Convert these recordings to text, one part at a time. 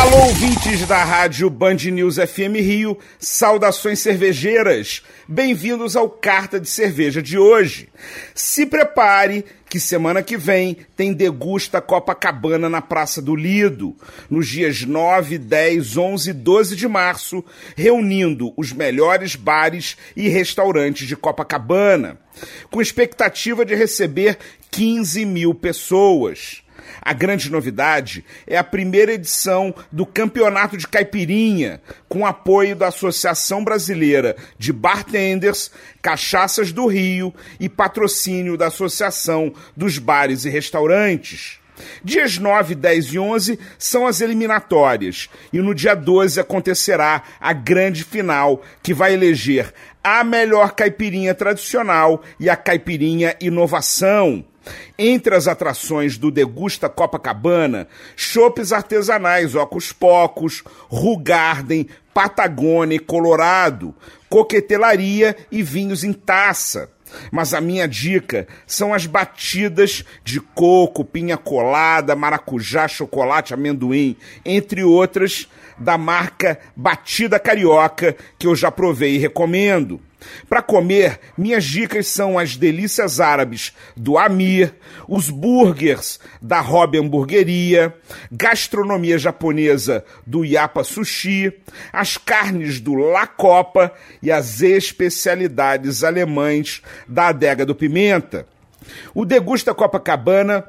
Alô, ouvintes da rádio Band News FM Rio, saudações cervejeiras. Bem-vindos ao Carta de Cerveja de hoje. Se prepare que semana que vem tem Degusta Copacabana na Praça do Lido, nos dias 9, 10, 11 e 12 de março, reunindo os melhores bares e restaurantes de Copacabana, com expectativa de receber 15 mil pessoas. A grande novidade é a primeira edição do Campeonato de Caipirinha, com apoio da Associação Brasileira de Bartenders, Cachaças do Rio e patrocínio da Associação dos Bares e Restaurantes. Dias 9, 10 e 11 são as eliminatórias e no dia 12 acontecerá a grande final que vai eleger a melhor caipirinha tradicional e a caipirinha inovação. Entre as atrações do Degusta Copacabana, chopes artesanais Ocos Pocos, Rugarden, Patagônia e Colorado, coquetelaria e vinhos em taça. Mas a minha dica são as batidas de coco, pinha colada, maracujá, chocolate, amendoim, entre outras, da marca Batida Carioca, que eu já provei e recomendo. Para comer, minhas dicas são as delícias árabes do Amir, os burgers da Hobby Hamburgueria, gastronomia japonesa do Yapa Sushi, as carnes do La Copa e as especialidades alemães da Adega do Pimenta. O Degusta Copacabana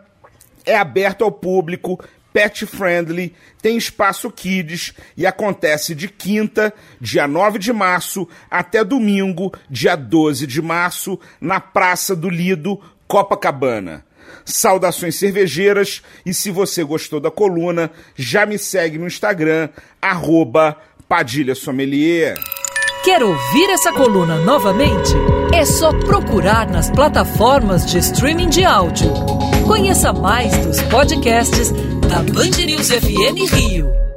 é aberto ao público pet friendly, tem espaço kids e acontece de quinta, dia 9 de março, até domingo, dia 12 de março, na Praça do Lido, Copacabana. Saudações cervejeiras e se você gostou da coluna, já me segue no Instagram, arroba Padilha Sommelier. Quer ouvir essa coluna novamente? É só procurar nas plataformas de streaming de áudio. Conheça mais dos podcasts da Band News FM Rio.